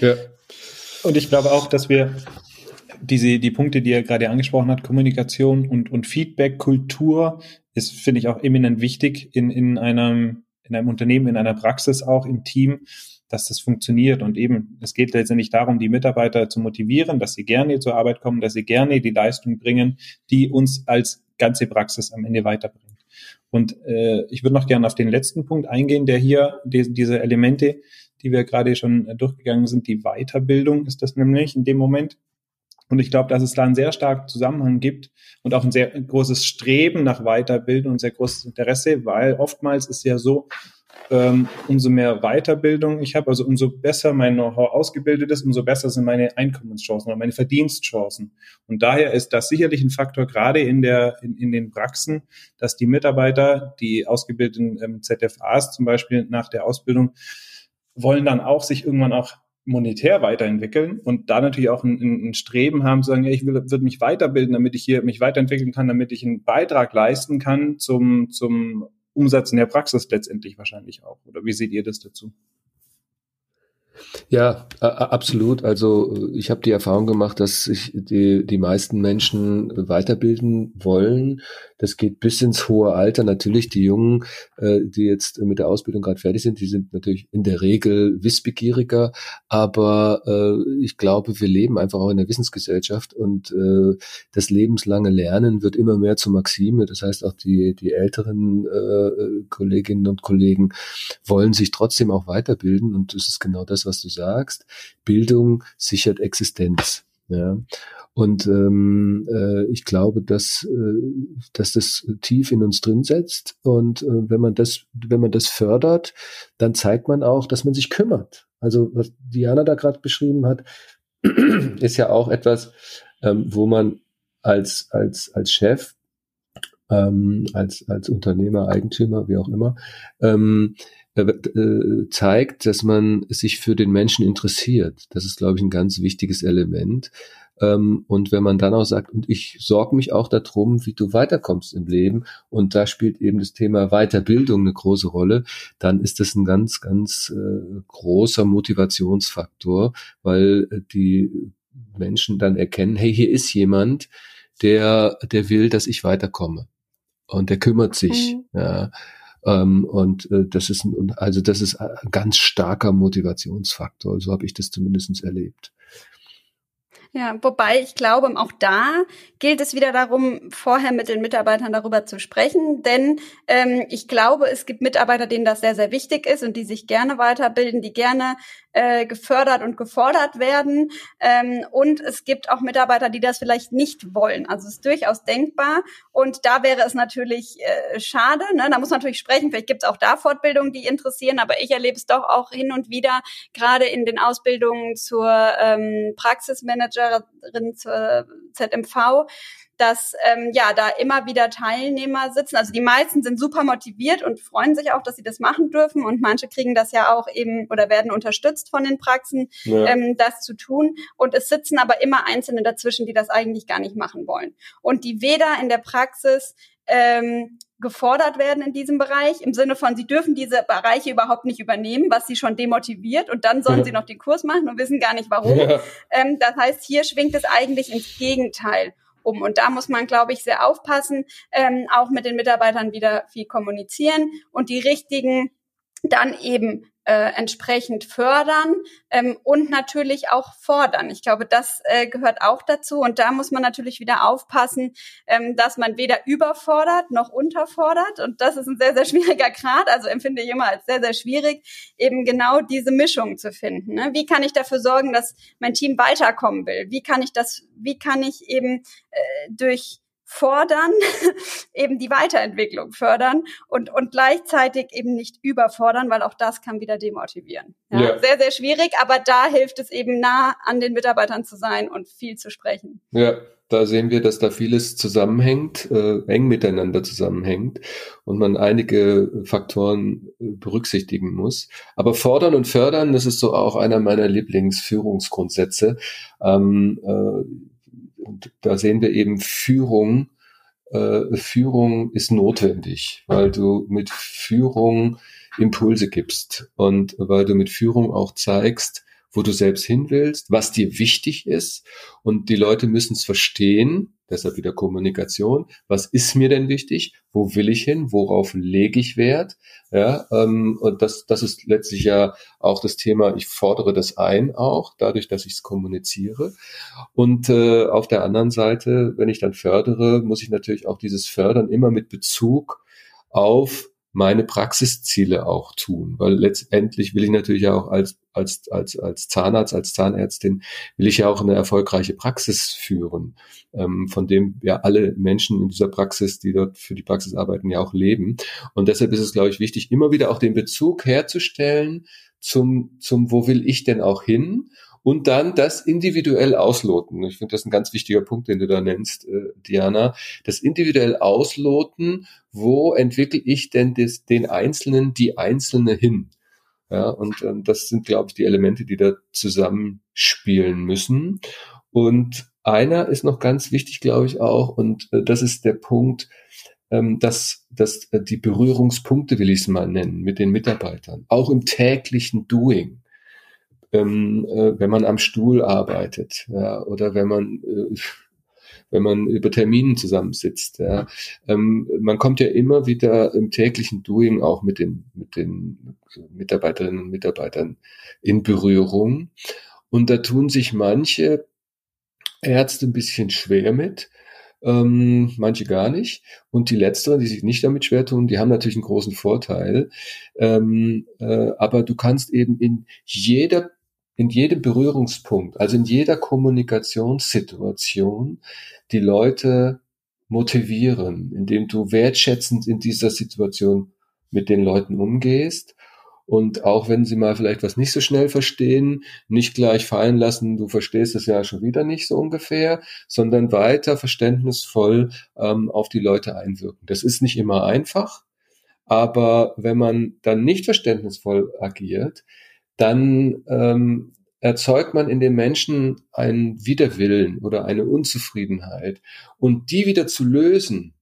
Ja. Und ich glaube auch, dass wir diese, die Punkte, die er gerade angesprochen hat, Kommunikation und, und Feedback, Kultur, ist, finde ich, auch eminent wichtig in, in einem, in einem Unternehmen, in einer Praxis auch, im Team, dass das funktioniert. Und eben, es geht letztendlich darum, die Mitarbeiter zu motivieren, dass sie gerne zur Arbeit kommen, dass sie gerne die Leistung bringen, die uns als ganze Praxis am Ende weiterbringt. Und äh, ich würde noch gerne auf den letzten Punkt eingehen, der hier die, diese Elemente die wir gerade schon durchgegangen sind. Die Weiterbildung ist das nämlich in dem Moment. Und ich glaube, dass es da einen sehr starken Zusammenhang gibt und auch ein sehr großes Streben nach Weiterbildung und sehr großes Interesse, weil oftmals ist ja so, ähm, umso mehr Weiterbildung ich habe, also umso besser mein Know-how ausgebildet ist, umso besser sind meine Einkommenschancen oder meine Verdienstchancen. Und daher ist das sicherlich ein Faktor, gerade in, der, in, in den Praxen, dass die Mitarbeiter, die ausgebildeten ähm, ZFAs zum Beispiel nach der Ausbildung, wollen dann auch sich irgendwann auch monetär weiterentwickeln und da natürlich auch ein, ein Streben haben, sagen, ich will, würde mich weiterbilden, damit ich hier mich weiterentwickeln kann, damit ich einen Beitrag leisten kann zum, zum Umsatz in der Praxis letztendlich wahrscheinlich auch. Oder wie seht ihr das dazu? Ja, absolut. Also ich habe die Erfahrung gemacht, dass sich die, die meisten Menschen weiterbilden wollen. Das geht bis ins hohe Alter. Natürlich die Jungen, äh, die jetzt mit der Ausbildung gerade fertig sind, die sind natürlich in der Regel wissbegieriger. Aber äh, ich glaube, wir leben einfach auch in der Wissensgesellschaft und äh, das lebenslange Lernen wird immer mehr zur Maxime. Das heißt, auch die, die älteren äh, Kolleginnen und Kollegen wollen sich trotzdem auch weiterbilden. Und das ist genau das, was du sagst. Bildung sichert Existenz. Ja. Und ähm, äh, ich glaube, dass, äh, dass das tief in uns drin setzt. Und äh, wenn man das, wenn man das fördert, dann zeigt man auch, dass man sich kümmert. Also was Diana da gerade beschrieben hat, ist ja auch etwas, ähm, wo man als als als Chef, ähm, als als Unternehmer, Eigentümer, wie auch immer, ähm, äh, äh, zeigt, dass man sich für den Menschen interessiert. Das ist, glaube ich, ein ganz wichtiges Element. Ähm, und wenn man dann auch sagt, und ich sorge mich auch darum, wie du weiterkommst im Leben, und da spielt eben das Thema Weiterbildung eine große Rolle, dann ist das ein ganz, ganz äh, großer Motivationsfaktor, weil äh, die Menschen dann erkennen, hey, hier ist jemand, der, der will, dass ich weiterkomme. Und der kümmert sich. Mhm. Ja. Ähm, und äh, das ist ein, also das ist ein ganz starker Motivationsfaktor. So habe ich das zumindest erlebt. Ja, wobei ich glaube, auch da gilt es wieder darum, vorher mit den Mitarbeitern darüber zu sprechen, denn ähm, ich glaube, es gibt Mitarbeiter, denen das sehr, sehr wichtig ist und die sich gerne weiterbilden, die gerne äh, gefördert und gefordert werden. Ähm, und es gibt auch Mitarbeiter, die das vielleicht nicht wollen. Also es ist durchaus denkbar. Und da wäre es natürlich äh, schade. Ne? Da muss man natürlich sprechen. Vielleicht gibt es auch da Fortbildungen, die interessieren. Aber ich erlebe es doch auch hin und wieder, gerade in den Ausbildungen zur ähm, Praxismanagerin, zur ZMV, dass ähm, ja da immer wieder Teilnehmer sitzen. Also die meisten sind super motiviert und freuen sich auch, dass sie das machen dürfen. Und manche kriegen das ja auch eben oder werden unterstützt von den Praxen, ja. ähm, das zu tun. Und es sitzen aber immer Einzelne dazwischen, die das eigentlich gar nicht machen wollen. Und die weder in der Praxis ähm, gefordert werden in diesem Bereich, im Sinne von, sie dürfen diese Bereiche überhaupt nicht übernehmen, was sie schon demotiviert und dann sollen ja. sie noch den Kurs machen und wissen gar nicht warum. Ja. Ähm, das heißt, hier schwingt es eigentlich ins Gegenteil um. Und da muss man, glaube ich, sehr aufpassen, ähm, auch mit den Mitarbeitern wieder viel kommunizieren und die richtigen dann eben äh, entsprechend fördern ähm, und natürlich auch fordern. Ich glaube, das äh, gehört auch dazu. Und da muss man natürlich wieder aufpassen, ähm, dass man weder überfordert noch unterfordert. Und das ist ein sehr, sehr schwieriger Grad. Also empfinde ich immer als sehr, sehr schwierig, eben genau diese Mischung zu finden. Ne? Wie kann ich dafür sorgen, dass mein Team weiterkommen will? Wie kann ich das, wie kann ich eben äh, durch fordern, eben die Weiterentwicklung fördern und, und gleichzeitig eben nicht überfordern, weil auch das kann wieder demotivieren. Ja, ja. Sehr, sehr schwierig, aber da hilft es eben nah an den Mitarbeitern zu sein und viel zu sprechen. Ja, da sehen wir, dass da vieles zusammenhängt, äh, eng miteinander zusammenhängt und man einige Faktoren äh, berücksichtigen muss. Aber fordern und fördern, das ist so auch einer meiner Lieblingsführungsgrundsätze. Ähm, äh, da sehen wir eben Führung. Äh, Führung ist notwendig, weil du mit Führung Impulse gibst und weil du mit Führung auch zeigst, wo du selbst hin willst, was dir wichtig ist. Und die Leute müssen es verstehen, deshalb wieder Kommunikation. Was ist mir denn wichtig? Wo will ich hin? Worauf lege ich Wert? Ja, ähm, und das, das ist letztlich ja auch das Thema, ich fordere das ein auch, dadurch, dass ich es kommuniziere. Und äh, auf der anderen Seite, wenn ich dann fördere, muss ich natürlich auch dieses Fördern immer mit Bezug auf meine Praxisziele auch tun, weil letztendlich will ich natürlich auch als als als als Zahnarzt, als Zahnärztin will ich ja auch eine erfolgreiche Praxis führen, ähm, von dem ja alle Menschen in dieser Praxis, die dort für die Praxis arbeiten, ja auch leben. Und deshalb ist es, glaube ich, wichtig, immer wieder auch den Bezug herzustellen zum zum wo will ich denn auch hin und dann das individuell ausloten. Ich finde das ein ganz wichtiger Punkt, den du da nennst, äh, Diana. Das individuell ausloten, wo entwickle ich denn des, den Einzelnen, die Einzelne hin? Ja, und ähm, das sind, glaube ich, die Elemente, die da zusammenspielen müssen. Und einer ist noch ganz wichtig, glaube ich, auch, und äh, das ist der Punkt, ähm, dass, dass äh, die Berührungspunkte, will ich es mal nennen, mit den Mitarbeitern, auch im täglichen Doing ähm, äh, wenn man am Stuhl arbeitet ja, oder wenn man äh, wenn man über Terminen zusammensitzt. Ja. Ähm, man kommt ja immer wieder im täglichen Doing auch mit den, mit den Mitarbeiterinnen und Mitarbeitern in Berührung. Und da tun sich manche Ärzte ein bisschen schwer mit, ähm, manche gar nicht. Und die letzteren, die sich nicht damit schwer tun, die haben natürlich einen großen Vorteil. Ähm, äh, aber du kannst eben in jeder in jedem Berührungspunkt, also in jeder Kommunikationssituation, die Leute motivieren, indem du wertschätzend in dieser Situation mit den Leuten umgehst und auch wenn sie mal vielleicht was nicht so schnell verstehen, nicht gleich fallen lassen, du verstehst es ja schon wieder nicht so ungefähr, sondern weiter verständnisvoll ähm, auf die Leute einwirken. Das ist nicht immer einfach, aber wenn man dann nicht verständnisvoll agiert, dann ähm, erzeugt man in den Menschen einen Widerwillen oder eine Unzufriedenheit. Und die wieder zu lösen,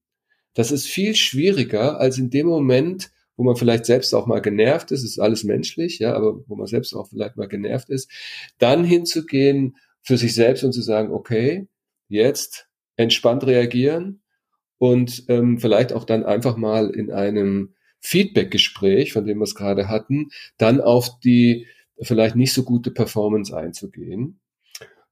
das ist viel schwieriger als in dem Moment, wo man vielleicht selbst auch mal genervt ist, ist alles menschlich, ja, aber wo man selbst auch vielleicht mal genervt ist, dann hinzugehen für sich selbst und zu sagen, okay, jetzt entspannt reagieren und ähm, vielleicht auch dann einfach mal in einem Feedback-Gespräch, von dem wir es gerade hatten, dann auf die vielleicht nicht so gute Performance einzugehen.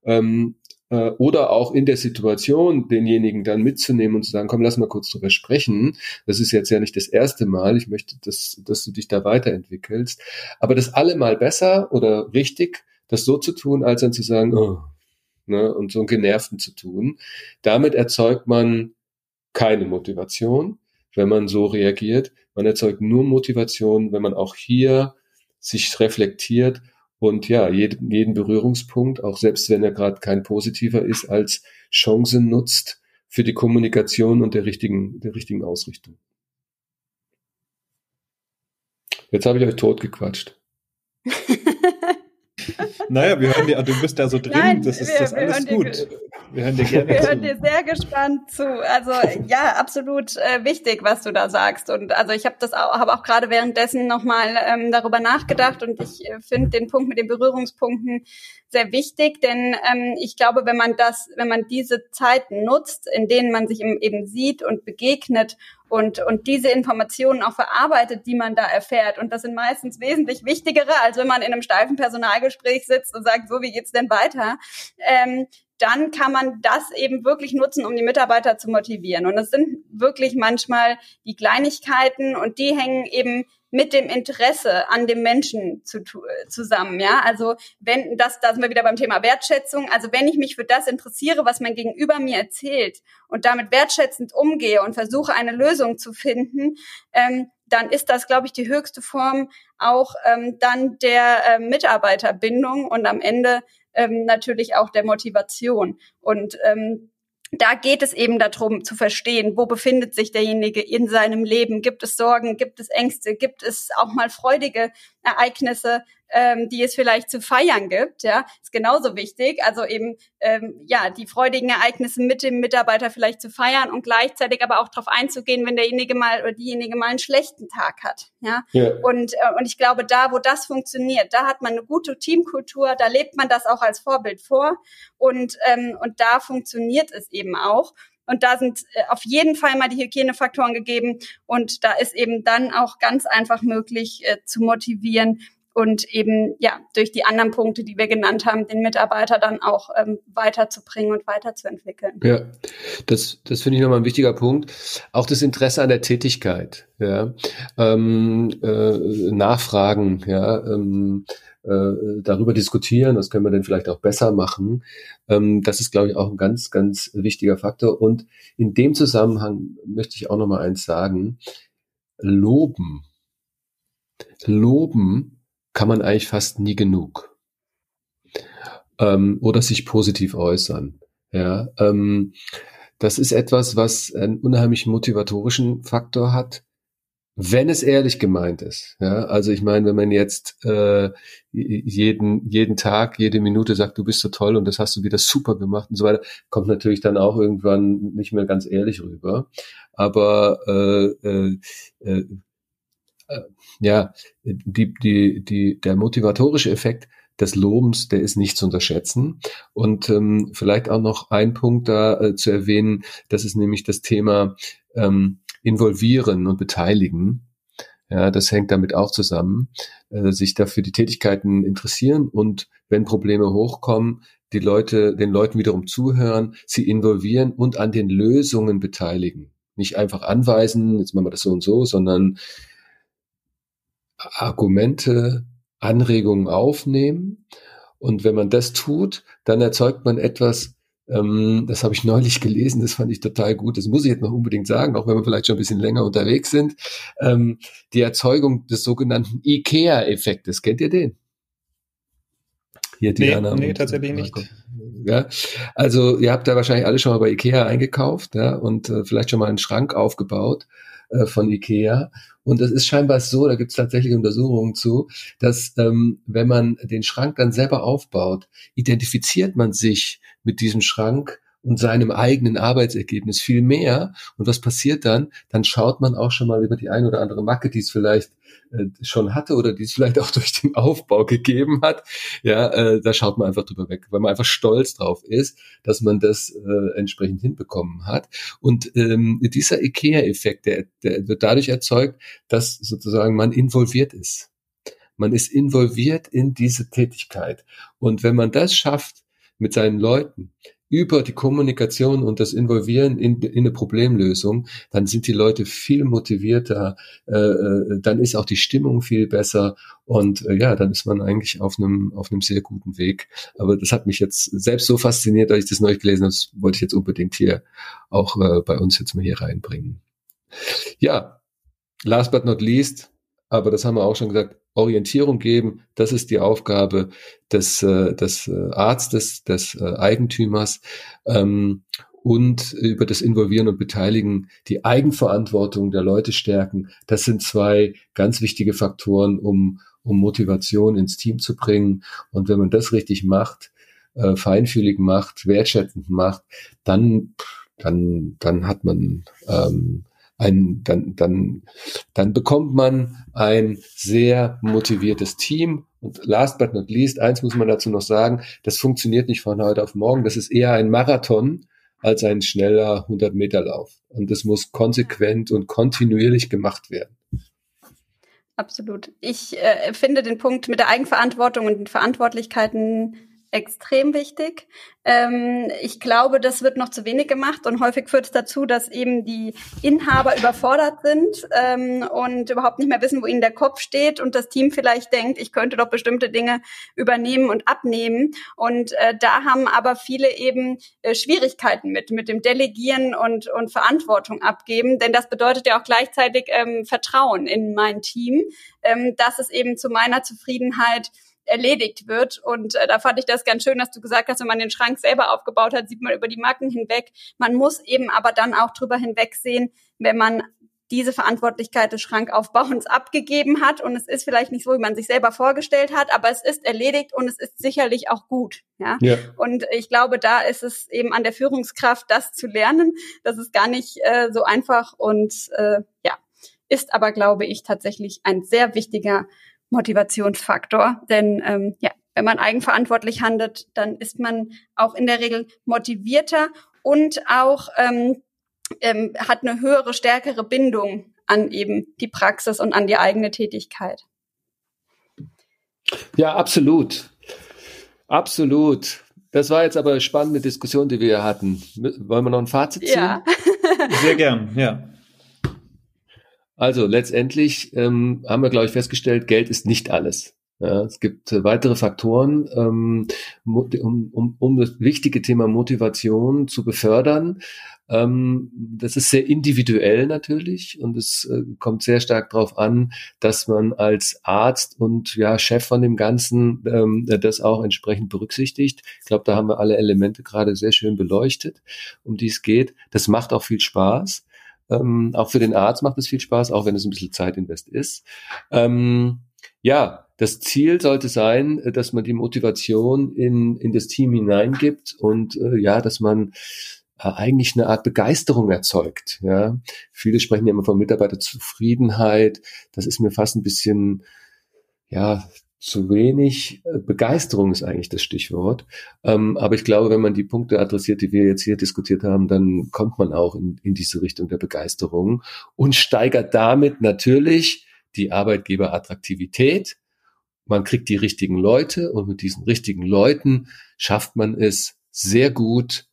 Ähm, äh, oder auch in der Situation denjenigen dann mitzunehmen und zu sagen, komm, lass mal kurz drüber sprechen. Das ist jetzt ja nicht das erste Mal. Ich möchte, dass, dass du dich da weiterentwickelst. Aber das allemal besser oder richtig, das so zu tun, als dann zu sagen, oh, ne, und so einen Genervten zu tun. Damit erzeugt man keine Motivation, wenn man so reagiert. Man erzeugt nur Motivation, wenn man auch hier sich reflektiert und ja, jeden, jeden Berührungspunkt, auch selbst wenn er gerade kein positiver ist, als Chance nutzt für die Kommunikation und der richtigen, der richtigen Ausrichtung. Jetzt habe ich euch totgequatscht. naja, wir hören dir, du bist da so drin, Nein, das ist wir, das alles gut. Wir hören dir gerne Wir zu. hören dir sehr gespannt zu. Also ja, absolut äh, wichtig, was du da sagst. Und also ich habe das auch, habe auch gerade währenddessen nochmal ähm, darüber nachgedacht und ich äh, finde den Punkt mit den Berührungspunkten sehr wichtig, denn ähm, ich glaube, wenn man das, wenn man diese Zeiten nutzt, in denen man sich eben sieht und begegnet und, und diese Informationen auch verarbeitet, die man da erfährt. Und das sind meistens wesentlich wichtigere, als wenn man in einem steifen Personalgespräch sitzt und sagt, so, wie geht's denn weiter? Ähm, dann kann man das eben wirklich nutzen, um die Mitarbeiter zu motivieren. Und es sind wirklich manchmal die Kleinigkeiten und die hängen eben mit dem Interesse an dem Menschen zu, zusammen. Ja, also wenn das, da sind wir wieder beim Thema Wertschätzung. Also wenn ich mich für das interessiere, was mein Gegenüber mir erzählt und damit wertschätzend umgehe und versuche eine Lösung zu finden, ähm, dann ist das, glaube ich, die höchste Form auch ähm, dann der äh, Mitarbeiterbindung und am Ende ähm, natürlich auch der Motivation. Und ähm, da geht es eben darum zu verstehen, wo befindet sich derjenige in seinem Leben? Gibt es Sorgen? Gibt es Ängste? Gibt es auch mal freudige Ereignisse? Ähm, die es vielleicht zu feiern gibt, ja, ist genauso wichtig. Also eben ähm, ja die freudigen Ereignisse mit dem Mitarbeiter vielleicht zu feiern und gleichzeitig aber auch darauf einzugehen, wenn derjenige mal oder diejenige mal einen schlechten Tag hat, ja. ja. Und äh, und ich glaube, da, wo das funktioniert, da hat man eine gute Teamkultur, da lebt man das auch als Vorbild vor und ähm, und da funktioniert es eben auch. Und da sind äh, auf jeden Fall mal die Hygienefaktoren gegeben. Und da ist eben dann auch ganz einfach möglich äh, zu motivieren, und eben ja durch die anderen Punkte, die wir genannt haben, den Mitarbeiter dann auch ähm, weiterzubringen und weiterzuentwickeln. Ja, das, das finde ich nochmal ein wichtiger Punkt. Auch das Interesse an der Tätigkeit, ja, ähm, äh, Nachfragen, ja, ähm, äh, darüber diskutieren, was können wir denn vielleicht auch besser machen. Ähm, das ist, glaube ich, auch ein ganz, ganz wichtiger Faktor. Und in dem Zusammenhang möchte ich auch noch mal eins sagen. Loben. Loben kann man eigentlich fast nie genug. Ähm, oder sich positiv äußern. Ja, ähm, das ist etwas, was einen unheimlich motivatorischen Faktor hat wenn es ehrlich gemeint ist. Ja, also ich meine, wenn man jetzt äh, jeden jeden Tag, jede Minute sagt, du bist so toll und das hast du wieder super gemacht und so weiter, kommt natürlich dann auch irgendwann nicht mehr ganz ehrlich rüber. Aber äh, äh, äh, ja, die die die der motivatorische Effekt des Lobens, der ist nicht zu unterschätzen. Und ähm, vielleicht auch noch ein Punkt da äh, zu erwähnen, das ist nämlich das Thema ähm, involvieren und beteiligen. Ja, das hängt damit auch zusammen, äh, sich dafür die Tätigkeiten interessieren und wenn Probleme hochkommen, die Leute, den Leuten wiederum zuhören, sie involvieren und an den Lösungen beteiligen. Nicht einfach anweisen, jetzt machen wir das so und so, sondern Argumente, Anregungen aufnehmen. Und wenn man das tut, dann erzeugt man etwas, ähm, das habe ich neulich gelesen, das fand ich total gut. Das muss ich jetzt noch unbedingt sagen, auch wenn wir vielleicht schon ein bisschen länger unterwegs sind. Ähm, die Erzeugung des sogenannten IKEA-Effektes. Kennt ihr den? Hier, Diana. Nee, nee tatsächlich nicht. Ja, also ihr habt da wahrscheinlich alle schon mal bei Ikea eingekauft ja, und äh, vielleicht schon mal einen Schrank aufgebaut äh, von Ikea. Und es ist scheinbar so, da gibt es tatsächlich Untersuchungen zu, dass ähm, wenn man den Schrank dann selber aufbaut, identifiziert man sich mit diesem Schrank und seinem eigenen Arbeitsergebnis viel mehr. Und was passiert dann? Dann schaut man auch schon mal über die ein oder andere Macke, die es vielleicht äh, schon hatte oder die es vielleicht auch durch den Aufbau gegeben hat. Ja, äh, da schaut man einfach drüber weg, weil man einfach stolz drauf ist, dass man das äh, entsprechend hinbekommen hat. Und ähm, dieser IKEA-Effekt, der, der wird dadurch erzeugt, dass sozusagen man involviert ist. Man ist involviert in diese Tätigkeit. Und wenn man das schafft, mit seinen Leuten über die Kommunikation und das Involvieren in, in eine Problemlösung, dann sind die Leute viel motivierter, äh, äh, dann ist auch die Stimmung viel besser und äh, ja, dann ist man eigentlich auf einem auf einem sehr guten Weg. Aber das hat mich jetzt selbst so fasziniert, dass ich das neu gelesen habe, das wollte ich jetzt unbedingt hier auch äh, bei uns jetzt mal hier reinbringen. Ja, last but not least, aber das haben wir auch schon gesagt, Orientierung geben, das ist die Aufgabe des, äh, des äh, Arztes, des äh, Eigentümers ähm, und über das Involvieren und Beteiligen die Eigenverantwortung der Leute stärken. Das sind zwei ganz wichtige Faktoren, um, um Motivation ins Team zu bringen. Und wenn man das richtig macht, äh, feinfühlig macht, wertschätzend macht, dann, dann, dann hat man ähm, ein, dann, dann, dann bekommt man ein sehr motiviertes Team. Und last but not least, eins muss man dazu noch sagen, das funktioniert nicht von heute auf morgen. Das ist eher ein Marathon als ein schneller 100 Meter Lauf. Und das muss konsequent und kontinuierlich gemacht werden. Absolut. Ich äh, finde den Punkt mit der Eigenverantwortung und den Verantwortlichkeiten extrem wichtig. Ähm, ich glaube, das wird noch zu wenig gemacht und häufig führt es dazu, dass eben die Inhaber überfordert sind ähm, und überhaupt nicht mehr wissen, wo ihnen der Kopf steht und das Team vielleicht denkt, ich könnte doch bestimmte Dinge übernehmen und abnehmen. Und äh, da haben aber viele eben äh, Schwierigkeiten mit, mit dem Delegieren und, und Verantwortung abgeben, denn das bedeutet ja auch gleichzeitig ähm, Vertrauen in mein Team, ähm, dass es eben zu meiner Zufriedenheit erledigt wird. Und äh, da fand ich das ganz schön, dass du gesagt hast, wenn man den Schrank selber aufgebaut hat, sieht man über die Marken hinweg. Man muss eben aber dann auch drüber hinwegsehen, wenn man diese Verantwortlichkeit des Schrankaufbauens abgegeben hat. Und es ist vielleicht nicht so, wie man sich selber vorgestellt hat, aber es ist erledigt und es ist sicherlich auch gut. Ja? ja. Und ich glaube, da ist es eben an der Führungskraft, das zu lernen. Das ist gar nicht äh, so einfach und äh, ja, ist aber, glaube ich, tatsächlich ein sehr wichtiger Motivationsfaktor. Denn ähm, ja, wenn man eigenverantwortlich handelt, dann ist man auch in der Regel motivierter und auch ähm, ähm, hat eine höhere, stärkere Bindung an eben die Praxis und an die eigene Tätigkeit. Ja, absolut. Absolut. Das war jetzt aber eine spannende Diskussion, die wir hatten. Wollen wir noch ein Fazit ziehen? Ja. Sehr gern, ja. Also letztendlich ähm, haben wir, glaube ich, festgestellt, Geld ist nicht alles. Ja, es gibt äh, weitere Faktoren, ähm, um, um, um das wichtige Thema Motivation zu befördern. Ähm, das ist sehr individuell natürlich und es äh, kommt sehr stark darauf an, dass man als Arzt und ja Chef von dem Ganzen ähm, das auch entsprechend berücksichtigt. Ich glaube, da haben wir alle Elemente gerade sehr schön beleuchtet, um die es geht. Das macht auch viel Spaß. Ähm, auch für den Arzt macht es viel Spaß, auch wenn es ein bisschen Zeitinvest ist. Ähm, ja, das Ziel sollte sein, äh, dass man die Motivation in, in das Team hineingibt und äh, ja, dass man äh, eigentlich eine Art Begeisterung erzeugt. Ja, viele sprechen ja immer von Mitarbeiterzufriedenheit. Das ist mir fast ein bisschen ja zu wenig. Äh, Begeisterung ist eigentlich das Stichwort. Ähm, aber ich glaube, wenn man die Punkte adressiert, die wir jetzt hier diskutiert haben, dann kommt man auch in, in diese Richtung der Begeisterung und steigert damit natürlich die Arbeitgeberattraktivität. Man kriegt die richtigen Leute und mit diesen richtigen Leuten schafft man es sehr gut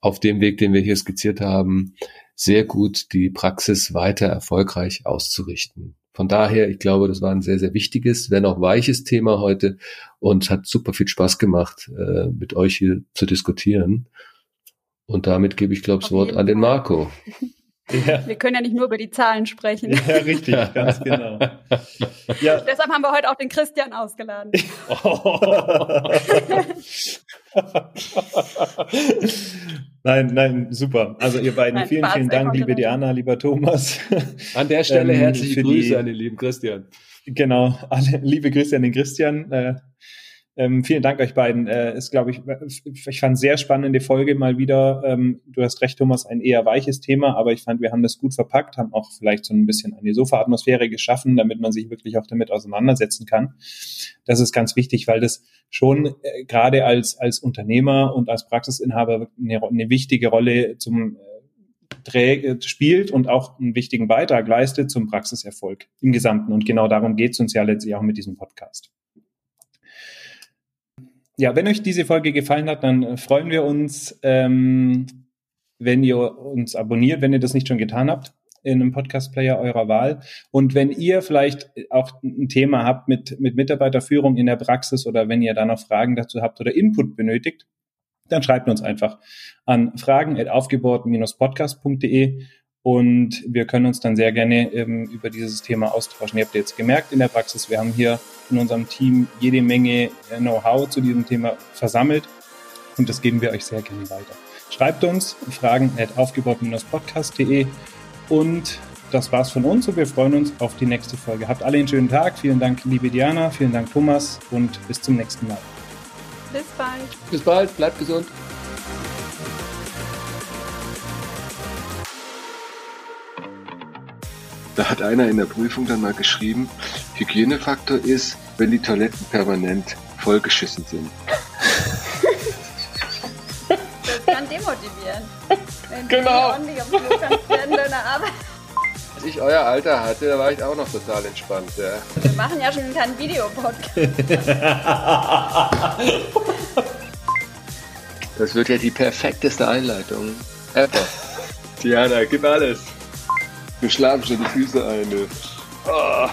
auf dem Weg, den wir hier skizziert haben, sehr gut die Praxis weiter erfolgreich auszurichten. Von daher, ich glaube, das war ein sehr, sehr wichtiges, wenn auch weiches Thema heute und hat super viel Spaß gemacht, äh, mit euch hier zu diskutieren. Und damit gebe ich, glaube ich, das Wort an den Marco. Ja. Wir können ja nicht nur über die Zahlen sprechen. Ja, richtig, ganz genau. Ja. Deshalb haben wir heute auch den Christian ausgeladen. nein, nein, super. Also ihr beiden, nein, vielen, Spaß, vielen Dank, liebe Diana, lieber Thomas. An der Stelle ähm, herzliche Grüße die, an den lieben Christian. Genau, alle, liebe Grüße an den Christian. Äh, ähm, vielen Dank euch beiden. Äh, ist, glaube ich, ich fand sehr spannende Folge mal wieder. Ähm, du hast recht, Thomas, ein eher weiches Thema, aber ich fand, wir haben das gut verpackt, haben auch vielleicht so ein bisschen eine Sofa-Atmosphäre geschaffen, damit man sich wirklich auch damit auseinandersetzen kann. Das ist ganz wichtig, weil das schon äh, gerade als, als Unternehmer und als Praxisinhaber eine, eine wichtige Rolle zum äh, spielt und auch einen wichtigen Beitrag leistet zum Praxiserfolg im Gesamten. Und genau darum geht es uns ja letztlich auch mit diesem Podcast. Ja, wenn euch diese Folge gefallen hat, dann äh, freuen wir uns, ähm, wenn ihr uns abonniert, wenn ihr das nicht schon getan habt in einem Podcast-Player eurer Wahl. Und wenn ihr vielleicht auch ein Thema habt mit, mit Mitarbeiterführung in der Praxis oder wenn ihr da noch Fragen dazu habt oder Input benötigt, dann schreibt uns einfach an fragen.aufgebaut-podcast.de und wir können uns dann sehr gerne ähm, über dieses Thema austauschen. Ihr habt jetzt gemerkt in der Praxis, wir haben hier in unserem Team jede Menge äh, Know-how zu diesem Thema versammelt und das geben wir euch sehr gerne weiter. Schreibt uns Fragen at aufgebaut-podcast.de und das war's von uns und wir freuen uns auf die nächste Folge. Habt alle einen schönen Tag. Vielen Dank, liebe Diana. Vielen Dank, Thomas. Und bis zum nächsten Mal. Bis bald. Bis bald. Bleibt gesund. Da hat einer in der Prüfung dann mal geschrieben, Hygienefaktor ist, wenn die Toiletten permanent vollgeschissen sind. Das kann demotivieren. Wenn genau. ordentlich auf kannst, werden deine Arbeit. Als ich euer Alter hatte, da war ich auch noch total entspannt. Ja. Wir machen ja schon keinen Videopodcast. Das wird ja die perfekteste Einleitung ever. Diana, gib alles. Wir schlagen schon die Füße ein. Oh.